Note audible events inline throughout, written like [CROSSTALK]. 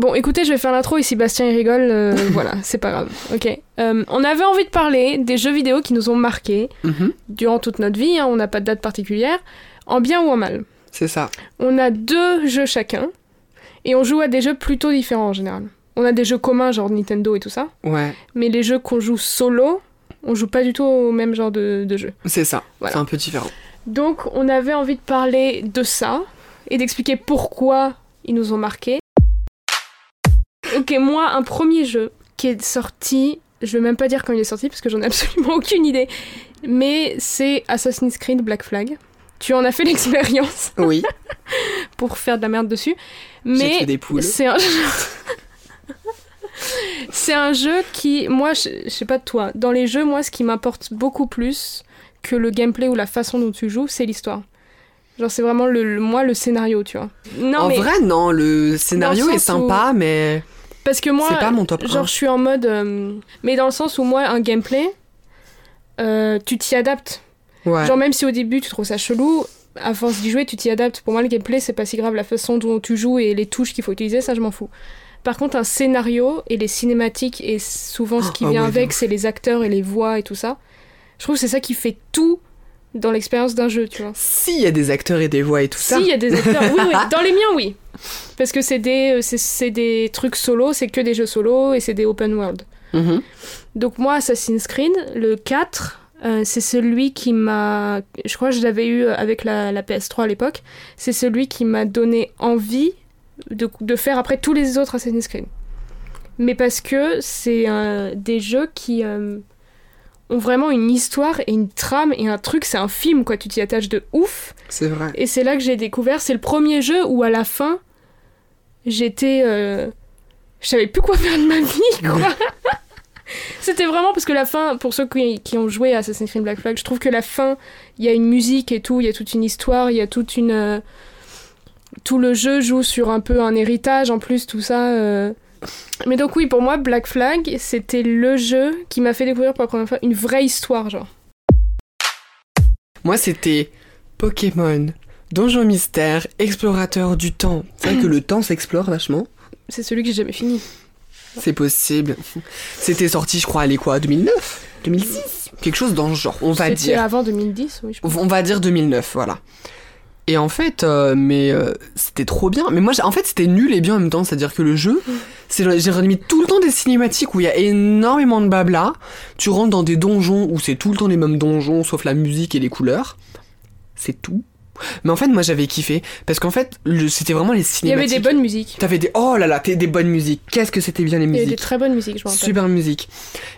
Bon, écoutez, je vais faire l'intro et si Bastien il rigole, euh, [LAUGHS] voilà, c'est pas grave. Ok. Euh, on avait envie de parler des jeux vidéo qui nous ont marqués Mhm, durant toute notre vie, hein, on n'a pas de date particulière, en bien ou en mal. C'est ça. On a deux jeux chacun et on joue à des jeux plutôt différents en général. On a des jeux communs, genre Nintendo et tout ça, Ouais, mais les jeux qu'on joue solo, on joue pas du tout au même genre de, de jeu. c'est ça. Voilà. C'est un peu différent. Donc, on avait envie de parler de ça et d'expliquer pourquoi ils nous ont marqués. Ok, moi, un premier jeu qui est sorti, je vais même pas dire quand il est sorti parce que j'en ai [LAUGHS] absolument aucune idée, mais c'est Assassin's Creed Black Flag. Tu en as fait [LAUGHS] l'expérience Oui, [LAUGHS] pour faire de la merde dessus, mais tué des poules. c'est un c'est un jeu qui, moi, je, je sais pas de toi, dans les jeux, moi, ce qui m'importe beaucoup plus que le gameplay ou la façon dont tu joues, c'est l'histoire. Genre, c'est vraiment le, le- moi le scénario, tu vois. Non, en mais vrai, non, le scénario est où- sympa, mais parce que moi, c'est pas mon top genre, 1. je suis en mode, euh, mais dans le sens où moi, un gameplay, euh, tu t'y adaptes. Ouais. Genre, même si au début tu trouves ça chelou, à force d'y jouer, tu t'y adaptes. Pour moi, le gameplay, c'est pas si grave. La façon dont tu joues et les touches qu'il faut utiliser, ça, je m'en fous. Par contre, un scénario et les cinématiques, et souvent ce qui Ah vient ouais, de avec, c'est les acteurs et les voix et tout ça. Je trouve que c'est ça qui fait tout dans l'expérience d'un jeu, tu vois. S'il y a des acteurs et des voix et tout ça. Si, il y a des acteurs. Oui, oui. [LAUGHS] Dans les miens, oui. Parce que c'est des, euh, c'est- c'est des trucs solo, c'est que des jeux solo et c'est des open world. Mhm. Donc moi, Assassin's Creed, le 4, euh, c'est celui qui m'a... Je crois que je l'avais eu avec la, la PS3 à l'époque. C'est celui qui m'a donné envie de, de faire après tous les autres Assassin's Creed. Mais parce que c'est euh, des jeux qui euh, ont vraiment une histoire et une trame et un truc, c'est un film, quoi. Tu t'y attaches de ouf. C'est vrai. Et c'est là que j'ai découvert, c'est le premier jeu où à la fin, j'étais... euh, Je savais plus quoi faire de ma vie, quoi. [LAUGHS] C'était vraiment parce que la fin, pour ceux qui, qui ont joué à Assassin's Creed Black Flag, je trouve que la fin, il y a une musique et tout, il y a toute une histoire, il y a toute une... euh, Tout le jeu joue sur un peu un héritage en plus, tout ça. euh. Mais donc oui, pour moi, Black Flag, c'était le jeu qui m'a fait découvrir pour la première fois une vraie histoire, genre. Moi, c'était Pokémon, Donjon Mystère, Explorateur du temps. C'est vrai que le temps s'explore vachement. C'est celui que j'ai jamais fini. C'est possible. C'était sorti, je crois, allez quoi, 2009 2006 Quelque chose dans ce genre, on va C'était dire. avant 2010, oui, je pense. On va dire 2009, voilà. Et en fait, euh, mais euh, c'était trop bien. Mais moi, en fait, c'était nul et bien en même temps. C'est-à-dire que le jeu, c'est j'ai limite tout le temps des cinématiques où il y a énormément de blabla. Tu rentres dans des donjons où c'est tout le temps les mêmes donjons, sauf la musique et les couleurs. C'est tout. Mais en fait, moi, j'avais kiffé parce qu'en fait, c'était vraiment les Il y cinématiques. avait des bonnes musiques. T'avais des oh là là, t'es des bonnes musiques. Qu'est-ce que c'était bien les Il y avait des musiques. très bonnes musiques, je rappelle. Super musique.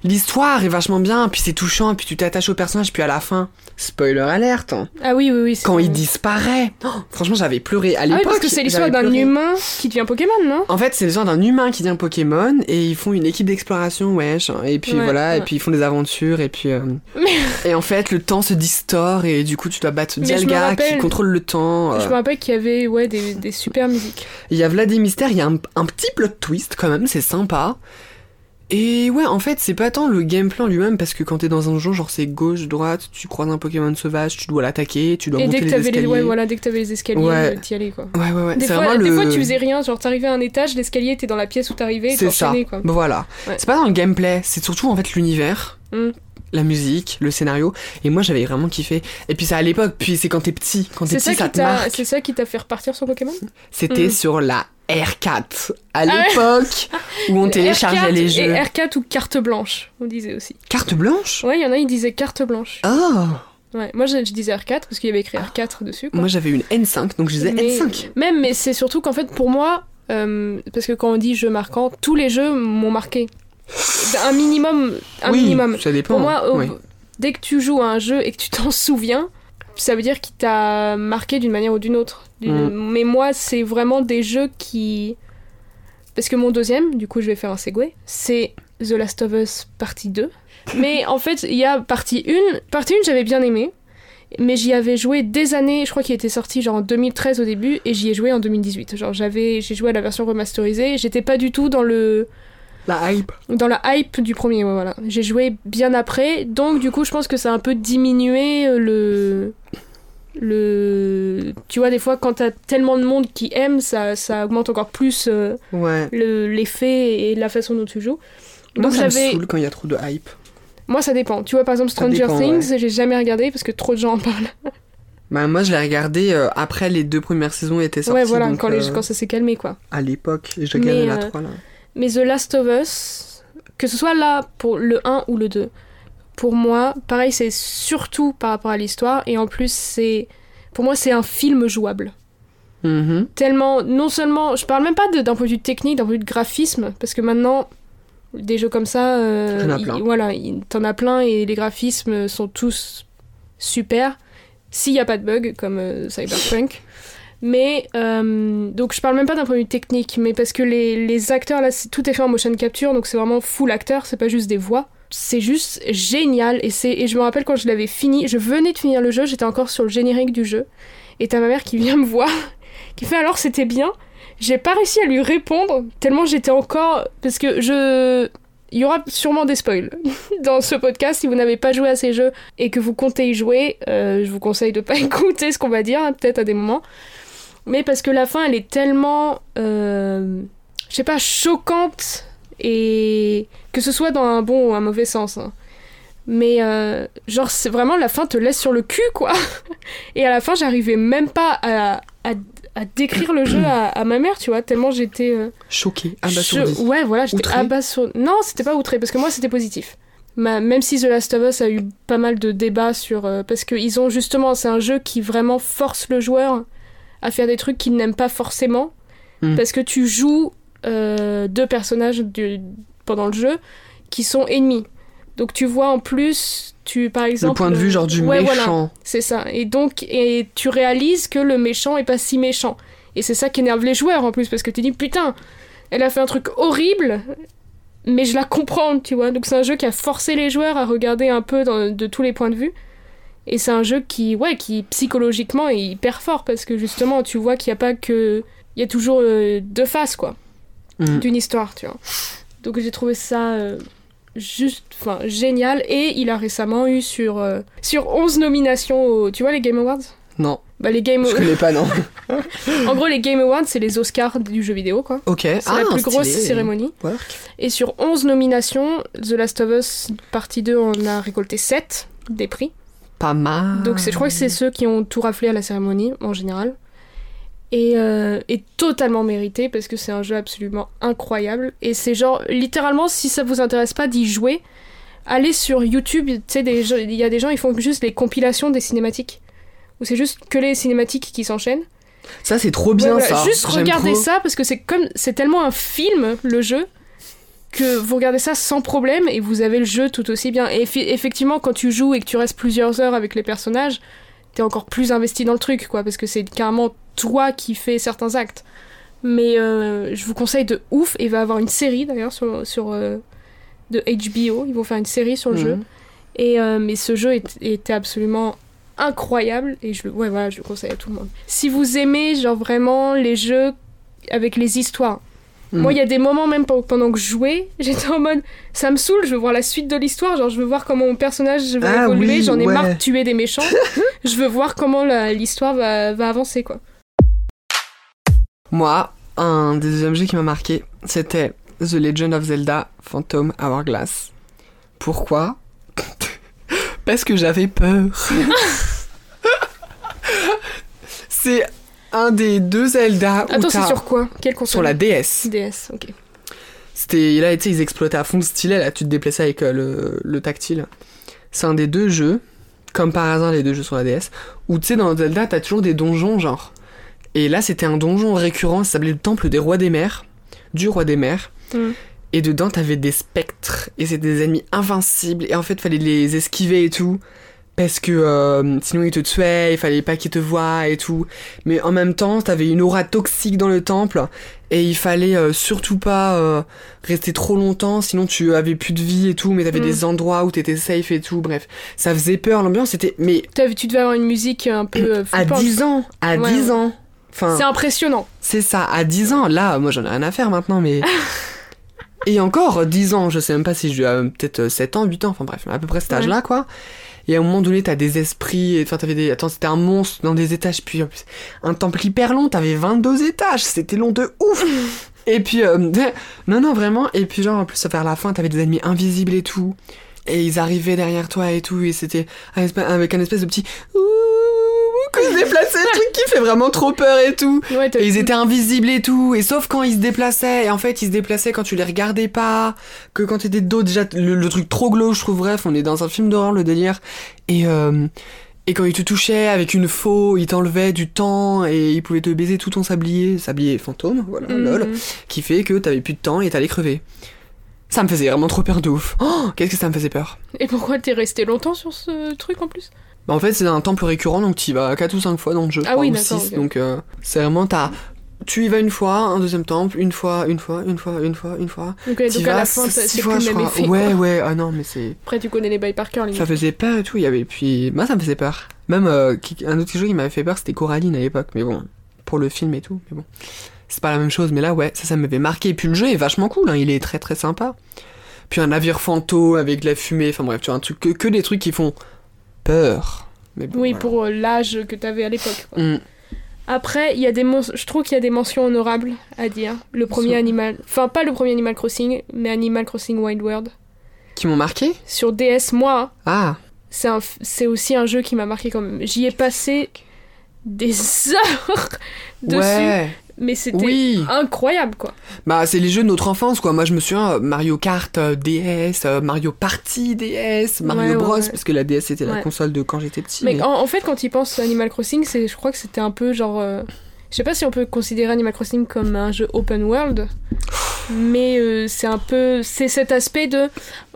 L'histoire est vachement bien, puis c'est touchant, puis tu t'attaches au personnage, puis à la fin, spoiler alerte, hein, Ah oui, oui, oui. c'est- quand il disparaît. Oh, franchement, j'avais pleuré à Ah oui, l'époque. parce que c'est l'histoire d'un humain qui devient Pokémon, non? En fait, c'est l'histoire d'un humain qui devient Pokémon et ils font une équipe d'exploration, wesh. Et puis Ouais, voilà, et puis ils font des aventures et puis. euh, Mais- [LAUGHS] Et en fait, le temps se distord et du coup, tu dois battre Dialga qui contrôle le temps. euh. Je me rappelle qu'il y avait ouais, des, des super musiques. Il y a Vladimir Mystère, il y a un, un petit plot twist quand même, c'est sympa. Et ouais, en fait, c'est pas tant le gameplay en lui-même, parce que quand t'es dans un jeu, genre c'est gauche, droite, tu croises un Pokémon sauvage, tu dois l'attaquer, tu dois Et monter dès que les t'avais les, escaliers. ouais, voilà, dès que t'avais les escaliers, Ouais. euh, t'y allais quoi. ouais, ouais, ouais. Des fois, des le... fois, tu faisais rien, genre t'arrivais à un étage, l'escalier était dans la pièce où t'arrivais et C'est ça. quoi. Voilà. Ouais. C'est pas dans le gameplay, c'est surtout en fait l'univers, Mm. La musique, le scénario. Et moi, j'avais vraiment kiffé. Et puis c'est à l'époque, puis c'est quand t'es petit. Quand t'es ça, petit, ça, te marque. c'est ça qui t'a fait repartir sur Pokémon? C'était Mm. sur la R4, à Ah ouais. l'époque où on [LAUGHS] téléchargeait R4 les jeux. Et R4 ou carte blanche, on disait aussi. Carte blanche? Ouais, il y en a, ils disaient carte blanche. Oh Ouais, moi je, je disais R4 parce qu'il y avait écrit R4 dessus. quoi. Moi j'avais une N5, donc je disais Mais- N5. Même, mais c'est surtout qu'en fait, pour moi, euh, parce que quand on dit jeu marquant, tous les jeux m'ont marqué. Un minimum. Un oui, minimum. ça dépend. Pour moi, oui. dès que tu joues à un jeu et que tu t'en [LAUGHS] souviens, ça veut dire qu'il t'a marqué d'une manière ou d'une autre. Mm. Mais moi, c'est vraiment des jeux qui. Parce que mon deuxième, du coup, je vais faire un segue, c'est The Last of Us partie 2. [LAUGHS] Mais en fait, il y a partie 1. Partie 1, j'avais bien aimé. Mais j'y avais joué des années, je crois qu'il était sorti genre en 2013 au début, et j'y ai joué en 2018. Genre j'avais, j'ai joué à la version remasterisée, j'étais pas du tout dans le, La hype. dans la hype du premier, ouais, voilà. J'ai joué bien après, donc du coup, je pense que ça a un peu diminué euh, le le tu vois des fois quand t'as tellement de monde qui aime ça, ça augmente encore plus euh, Ouais. le- l'effet et la façon dont tu joues Moi, donc ça me saoule quand il y a trop de hype. moi ça dépend tu vois par exemple Stranger dépend, Things j'ai jamais regardé parce que trop de gens en parlent Bah, moi, je l'ai regardé euh, après les deux premières saisons étaient sorties. ouais voilà donc, quand, les- euh, quand ça s'est calmé quoi À l'époque, je regardais la euh, 3 là. Mais The Last of Us, que ce soit là pour le 1 ou le 2, pour moi, pareil, c'est surtout par rapport à l'histoire, et en plus, c'est. Pour moi, c'est un film jouable. Mhm. Tellement. Non seulement. Je parle même pas d'un point de vue technique, d'un point de vue de graphisme, parce que maintenant, des jeux comme ça. euh, il- voilà, il- t'en as plein, et les graphismes sont tous super, s'il n'y a pas de bugs, comme euh, Cyberpunk. Mais euh, donc je parle même pas d'un point de vue technique, mais parce que les, acteurs là, tout est fait en motion capture, donc c'est vraiment full acteur, c'est pas juste des voix. C'est juste génial et c'est et je me rappelle quand je l'avais fini, je venais de finir le jeu, j'étais encore sur le générique du jeu et t'as ma mère qui vient me voir, [LAUGHS] qui fait alors c'était bien? J'ai pas réussi à lui répondre tellement j'étais encore parce que je il y aura sûrement des spoils [LAUGHS] dans ce podcast si vous n'avez pas joué à ces jeux et que vous comptez y jouer. euh, je vous conseille de pas [LAUGHS] écouter ce qu'on va dire hein, peut-être à des moments mais parce que la fin elle est tellement euh, je sais pas choquante et que ce soit dans un bon ou un mauvais sens hein. mais euh, genre c'est vraiment la fin te laisse sur le cul quoi [LAUGHS] et à la fin j'arrivais même pas à, à, à décrire le jeu à, à ma mère tu vois tellement j'étais euh, Choqué, je- abasourdi. ouais voilà j'étais Outré abasourdi non c'était pas outré parce que moi c'était positif Ma- même si The Last of Us a eu pas mal de débats sur euh, parce que ils ont justement c'est un jeu qui vraiment force le joueur à faire des trucs qu'il n'aime pas forcément Mm. parce que tu joues euh, deux personnages du- pendant le jeu qui sont ennemis donc tu vois en plus tu par exemple Le point de vue genre du Ouais, voilà. méchant. c'est ça. Et donc, et tu réalises que le méchant est pas si méchant. Et c'est ça qui énerve les joueurs en plus, parce que tu dis putain, elle a fait un truc horrible, mais je la comprends, tu vois. Donc c'est un jeu qui a forcé les joueurs à regarder un peu dans- de tous les points de vue. Et c'est un jeu qui, ouais, qui psychologiquement est hyper fort, parce que justement, tu vois qu'il n'y a pas que. Il y a toujours euh, deux faces, quoi, Mm. d'une histoire, tu vois. Donc j'ai trouvé ça. euh, juste enfin génial et il a récemment eu sur euh, sur 11 nominations au, tu vois les Game Awards? Non, bah les Game je connais pas, non. [LAUGHS] en gros les Game Awards c'est les Oscars du jeu vidéo quoi ok. c'est la plus grosse cérémonie Work. et sur 11 nominations The Last of Us partie 2 on a récolté 7 des prix Pas mal. donc c'est je crois que c'est ceux qui ont tout raflé à la cérémonie en général et, euh, et totalement mérité parce que c'est un jeu absolument incroyable et c'est genre littéralement si ça vous intéresse pas d'y jouer allez sur YouTube tu sais des gens- il y a des gens ils font juste les compilations des cinématiques où c'est juste que les cinématiques qui s'enchaînent Ça, c'est trop bien, Ouais, voilà, ça. juste regardez trop. ça parce que c'est comme c'est tellement un film le jeu que vous regardez ça sans problème et vous avez le jeu tout aussi bien. Et effectivement, quand tu joues et que tu restes plusieurs heures avec les personnages, t'es encore plus investi dans le truc, quoi, parce que c'est carrément toi qui fais certains actes. Mais euh, je vous conseille de ouf, et il va y avoir une série d'ailleurs sur, sur euh, de HBO, ils vont faire une série sur le jeu. Mhm. Et euh, mais ce jeu est- était absolument incroyable et je le ouais voilà je le conseille à tout le monde. Si vous aimez genre vraiment les jeux avec les histoires. Moi il y a des moments même pe- pendant que je jouais, [LAUGHS] j'étais en mode ça me saoule, je veux voir la suite de l'histoire, genre je veux voir comment mon personnage va Ah évoluer, oui, j'en ai ouais. marre de tuer des méchants. [LAUGHS] je veux voir comment l'histoire va, va avancer quoi. Moi, un des jeux qui m'a marqué, c'était The Legend of Zelda Phantom Hourglass. Pourquoi? [LAUGHS] Parce que j'avais peur. c'est un des deux Zelda Attends, c'est sur quoi? Quelle console? Sur la DS. DS, OK. C'était là, tu sais, ils exploitaient à fond le stylet, là, tu te déplaçais avec euh, le, le tactile. C'est un des deux jeux, comme par hasard les deux jeux sur la DS, où tu sais, dans Zelda, t'as toujours des donjons, genre. Et là, c'était un donjon récurrent, ça s'appelait le temple des rois des mers, du roi des mers. Mm. Et dedans, t'avais des spectres, et c'était des ennemis invincibles, et en fait, fallait les esquiver et tout. Parce que euh, sinon ils te tuaient, il fallait pas qu'ils te voient et tout. Mais en même temps, t'avais une aura toxique dans le temple et il fallait euh, surtout pas euh, rester trop longtemps, sinon tu avais plus de vie et tout. Mais t'avais Mm. des endroits où t'étais safe et tout. Bref, ça faisait peur. L'ambiance était. Mais vu, tu devais avoir une musique un peu à flippante. 10 ans, à Ouais, 10 ouais. ans. Enfin, C'est impressionnant. c'est ça, à 10 ans. Là, moi j'en ai rien à faire maintenant, mais. [LAUGHS] Et encore, 10 ans, je sais même pas si je peut-être euh, 7 ans, 8 ans, enfin bref, à peu près cet Ouais. âge-là, quoi. Et à un moment donné, t'as des esprits. et- Enfin, t'avais des. Attends, c'était un monstre dans des étages. Puis en plus, un temple hyper long. T'avais 22 étages. C'était long de ouf. [LAUGHS] Et puis, euh, [LAUGHS] non, non, vraiment. Et puis, genre, en plus, vers la fin, t'avais des ennemis invisibles et tout. Et ils arrivaient derrière toi et tout. Et c'était avec un espèce de petit. ouh, que se déplaçait, le truc qui fait vraiment trop peur et tout. Ouais, Et ils étaient invisibles et tout, et sauf quand ils se déplaçaient, et en fait ils se déplaçaient quand tu les regardais pas, que quand t'étais de dos, déjà le, le truc trop glauque, je trouve, bref, on est dans un film d'horreur, le délire, et, euh, et quand ils te touchaient avec une faux, ils t'enlevaient du temps, et ils pouvaient te baiser tout ton sablier, sablier fantôme, voilà, Mhm. lol, qui fait que t'avais plus de temps et t'allais crever. Ça me faisait vraiment trop peur de ouf. Oh, qu'est-ce que ça me faisait peur. Et pourquoi t'es resté longtemps sur ce truc en plus? Bah, en fait, c'est un temple récurrent, donc tu y vas 4 ou 5 fois dans le jeu. Ah oui, ou d'accord, 6, ok. donc euh, c'est vraiment, t'as... Tu y vas une fois, un deuxième temple, une fois, une fois, une fois, une fois, une fois. Donc, T'y donc à vas la fin, c'est fois, le même effet. Ouais, quoi. ouais, ah non, mais c'est... Après, tu connais les bails par cœur, limite. Ça faisait peur et tout, il y avait... Puis, moi, ça me faisait peur. Même euh, un autre jeu qui m'avait fait peur, c'était Coraline à l'époque, mais bon, pour le film et tout, mais bon. C'est pas la même chose, mais là, ouais, ça, ça m'avait marqué. Et puis le jeu est vachement cool, hein, il est très très sympa. Puis un navire fantôme avec de la fumée, enfin bref, tu vois, un truc, que, que des trucs qui font peur. Mais bon, Oui, voilà. pour euh, l'âge que t'avais à l'époque. Mm. Après, il y a des je trouve qu'il y a des mentions honorables à dire. Le premier Sur- Animal, enfin pas le premier Animal Crossing, mais Animal Crossing Wild World Qui m'ont marqué sur DS. Moi, Ah, c'est un f- c'est aussi un jeu qui m'a marqué quand même. J'y ai passé des [LAUGHS] heures dessus, ouais, mais c'était oui. incroyable quoi. Bah, c'est les jeux de notre enfance, quoi. Moi, je me souviens, euh, Mario Kart euh, DS, euh, Mario Party DS, Mario Ouais, Bros, ouais. parce que la DS c'était la console de quand j'étais petit. Mais mais- en, en fait, quand il pense à Animal Crossing, c'est, je crois que c'était un peu genre. euh, je sais pas si on peut considérer Animal Crossing comme un jeu open world, mais c'est un peu. C'est cet aspect de.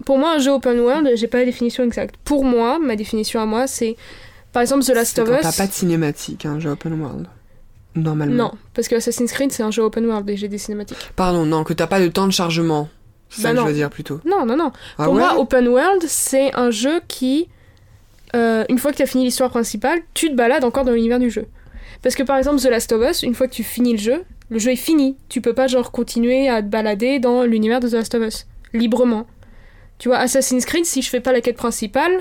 Pour moi, un jeu open world, j'ai pas la définition exacte. Pour moi, ma définition à moi, c'est. Par exemple, The Last of Us. t'as pas de cinématique, un jeu open world. Normalement. Non, parce que Assassin's Creed, c'est un jeu open world et j'ai des cinématiques. Pardon, non, que t'as pas de temps de chargement. C'est Bah ça que non. je veux dire plutôt. Non, non, non. Ah Pour ouais moi, open world, c'est un jeu qui, euh, une fois que tu as fini l'histoire principale, tu te balades encore dans l'univers du jeu. Parce que par exemple, The Last of Us, une fois que tu finis le jeu, le jeu est fini. Tu peux pas genre continuer à te balader dans l'univers de The Last of Us librement. Tu vois, Assassin's Creed, si je fais pas la quête principale,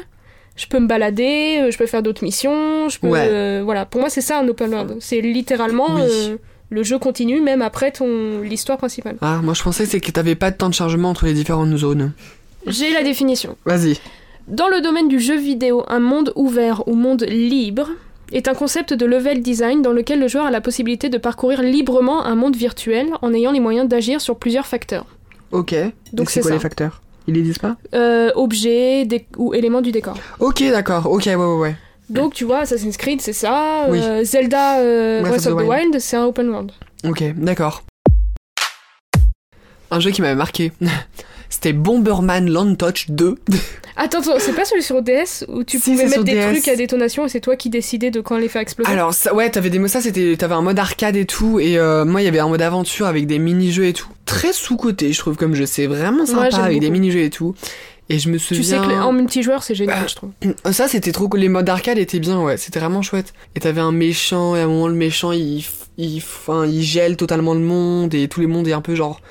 je peux me balader, euh, je peux faire d'autres missions, je peux, Ouais. euh, voilà. Pour moi, c'est ça un open world. C'est littéralement Oui. euh, le jeu continue même après ton l'histoire principale. Ah, moi je pensais c'est que t'avais pas de temps de chargement entre les différentes zones. J'ai la définition. Vas-y. Dans le domaine du jeu vidéo, un monde ouvert ou monde libre est un concept de level design dans lequel le joueur a la possibilité de parcourir librement un monde virtuel en ayant les moyens d'agir sur plusieurs facteurs. Ok. Donc c'est quoi ça. les facteurs? Ils les disent pas Euh, objets dé- ou éléments du décor. Ok, d'accord. Ok, ouais, ouais, ouais. Donc tu vois, Assassin's Creed c'est ça, Oui. euh, Zelda euh, Breath Breath of the Wild, c'est un open world. Ok, d'accord. Un jeu qui m'avait marqué. [LAUGHS] C'était Bomberman Land Touch 2. [LAUGHS] Attends, attends, c'est pas celui sur DS où tu Si, pouvais mettre des DS. trucs à détonation et c'est toi qui décidais de quand les faire exploser? Alors ça, ouais, t'avais des ça c'était t'avais un mode arcade et tout et euh, moi il y avait un mode aventure avec des mini-jeux et tout. Très sous-côté, je trouve comme jeu, c'est vraiment sympa Ouais, avec des mini-jeux et tout. Et je me Tu sais souviens que en multijoueur c'est génial, je trouve. ça c'était trop cool, les modes arcade étaient bien ouais, c'était vraiment chouette. Et t'avais un méchant et à un moment le méchant il il enfin il gèle totalement le monde et tout le monde est un peu genre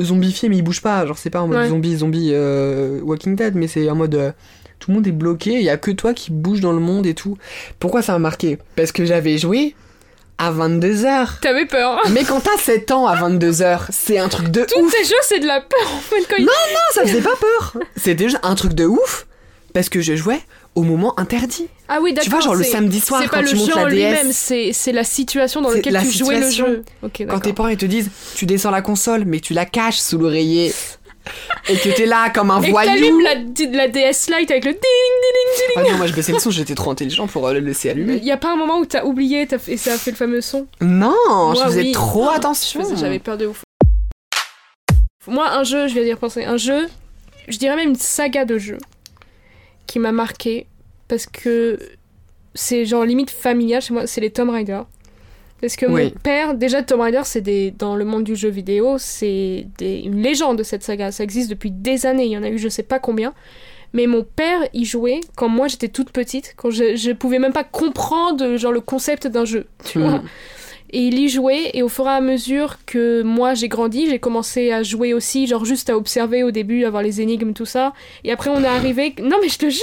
zombifié mais il bouge pas, genre c'est pas en mode Ouais. zombie zombie euh, Walking Dead mais c'est en mode euh, tout le monde est bloqué, il y a que toi qui bouge dans le monde et tout. Pourquoi ça m'a marqué? Parce que j'avais joué à 22h. T'avais peur. [LAUGHS] Mais quand t'as 7 ans à 22h, c'est un truc de Tous ouf. ces jeux c'est de la peur en fait quand ils Non, ça faisait pas peur. C'était juste un truc de ouf parce que je jouais au moment interdit. Ah oui, d'accord. Tu vois, genre le samedi soir C'est quand pas tu le montes jeu la DS. c'est c'est la situation dans laquelle la tu jouais le situation. jeu. Quand tes parents ils te disent tu descends la console mais tu la caches sous l'oreiller [LAUGHS] et que t'es là comme un Et voyou. t'allumes la, la DS Lite avec le ding ding Ah non, moi je baissais le son, j'étais trop intelligent pour euh, le laisser ding. allumer. Y a pas un moment où t'as oublié et ça a fait le fameux son? Non, je Moi, faisais oui. trop Je attention. faisais- J'avais peur de ouf. Moi, un jeu, je vais dire penser, un jeu, je dirais même une saga de jeux qui m'a marqué parce que c'est genre limite familial chez moi, c'est les Tomb Raider. Parce que mon père, déjà Tomb Raider, c'est des dans le monde du jeu vidéo, c'est des- une légende de cette saga. Ça existe depuis des années, il y en a eu je sais pas combien. Mais mon père y jouait quand moi j'étais toute petite, quand je, je pouvais même pas comprendre genre le concept d'un jeu, tu Mm. vois. Et il y jouait, et au fur et à mesure que moi j'ai grandi, j'ai commencé à jouer aussi, genre juste à observer au début, avoir les énigmes, tout ça. Et après on est arrivé. Non mais je te jure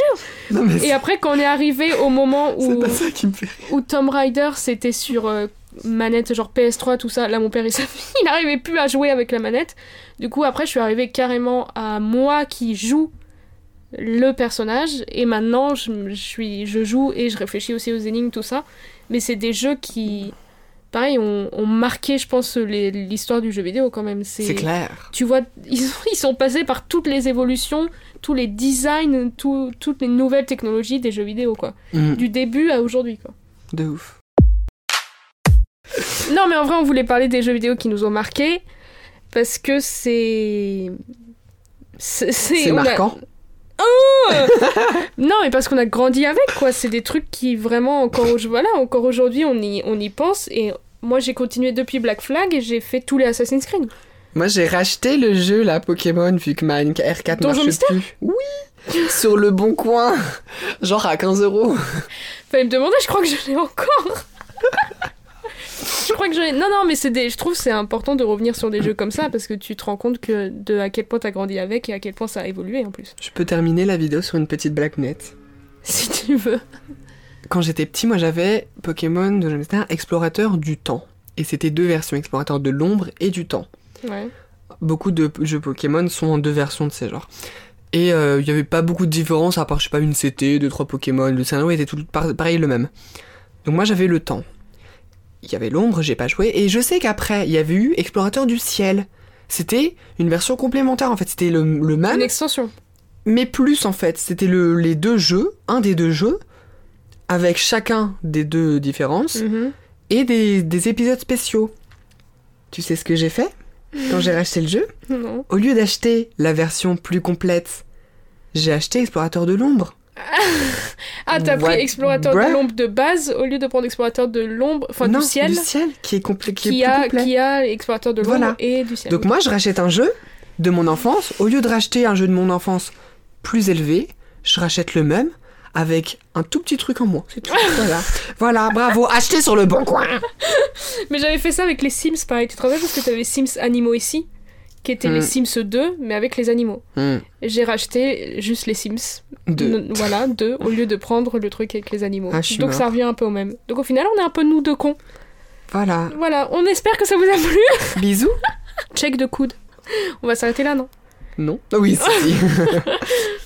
Non, mais Et après quand on est arrivé au moment [LAUGHS] où, pas ça qui me fait. où Tomb Raider c'était sur euh, manette genre PS3, tout ça, là mon père il, [LAUGHS] il n'arrivait plus à jouer avec la manette. Du coup après je suis arrivée carrément à moi qui joue le personnage et maintenant je, je suis je joue et je réfléchis aussi aux énigmes tout ça mais c'est des jeux qui pareil ont, ont marqué je pense l'histoire du jeu vidéo quand même. C'est clair. tu vois ils, ils sont passés par toutes les évolutions tous les designs tout- toutes les nouvelles technologies des jeux vidéo quoi. Mm, du début à aujourd'hui quoi. De ouf. non mais en vrai on voulait parler des jeux vidéo qui nous ont marqués parce que c'est c'est a- marquant. [LAUGHS] Non, mais parce qu'on a grandi avec, quoi. C'est des trucs qui vraiment, encore, voilà, encore aujourd'hui, on y, on y pense. Et moi, j'ai continué depuis Black Flag et j'ai fait tous les Assassin's Creed. Moi, j'ai racheté le jeu, la Pokémon, vu que ma R4 Donjon marche Mystère plus. Oui Sur le bon coin Genre à 15 euros. Fallait me demander, je crois que je l'ai encore. [LAUGHS] je crois que je. Non, non, mais c'est des... je trouve que c'est important de revenir sur des jeux comme ça parce que tu te rends compte que de à quel point t'as grandi avec et à quel point ça a évolué en plus. Je peux terminer la vidéo sur une petite blagounette. [LAUGHS] Si tu veux. Quand j'étais petit, moi j'avais Pokémon de Mystère Explorateur du temps. Et c'était deux versions, Explorateur de l'ombre et du temps. Ouais. Beaucoup de jeux Pokémon sont en deux versions de ces genres. Et euh, il y avait pas beaucoup de différence, à part, je sais pas, une CT, deux, trois Pokémon. Le scénario était tout par- pareil le même. Donc moi j'avais le temps. Il y avait l'ombre, j'ai pas joué. Et je sais qu'après, il y avait eu Explorateur du ciel. C'était une version complémentaire en fait. C'était le, le même, Une extension. mais plus en fait. C'était le, les deux jeux, un des deux jeux, avec chacun des deux différences, Mhm. et des, des épisodes spéciaux. Tu sais ce que j'ai fait quand j'ai racheté le jeu? [LAUGHS] Non. Au lieu d'acheter la version plus complète, j'ai acheté Explorateur de l'ombre. Ah, t'as pris Explorateur bruh? de l'ombre de base au lieu de prendre Explorateur de l'ombre, enfin non, du ciel, qui est, complet, qui est qui, plus a, qui a Explorateur de l'ombre Voilà. et du ciel. Donc moi, je rachète un jeu de mon enfance. Au lieu de racheter un jeu de mon enfance plus élevé, je rachète le même avec un tout petit truc en moins. C'est tout. [LAUGHS] voilà. voilà, bravo. Acheté sur le bon coin. Mais j'avais fait ça avec les Sims, pareil. Tu te rappelles parce que t'avais Sims Animaux ici, qui étaient les Mm. Sims 2, mais avec les animaux. Hmm, J'ai racheté juste les Sims. deux. Voilà, deux, au lieu de prendre le truc avec les animaux. Ah, Donc mort. ça revient un peu au même. Donc au final, on est un peu nous deux cons. Voilà. Voilà, on espère que ça vous a plu. [LAUGHS] Bisous. Check de coude. On va s'arrêter là, non? Non. Ah Oui, si. [LAUGHS]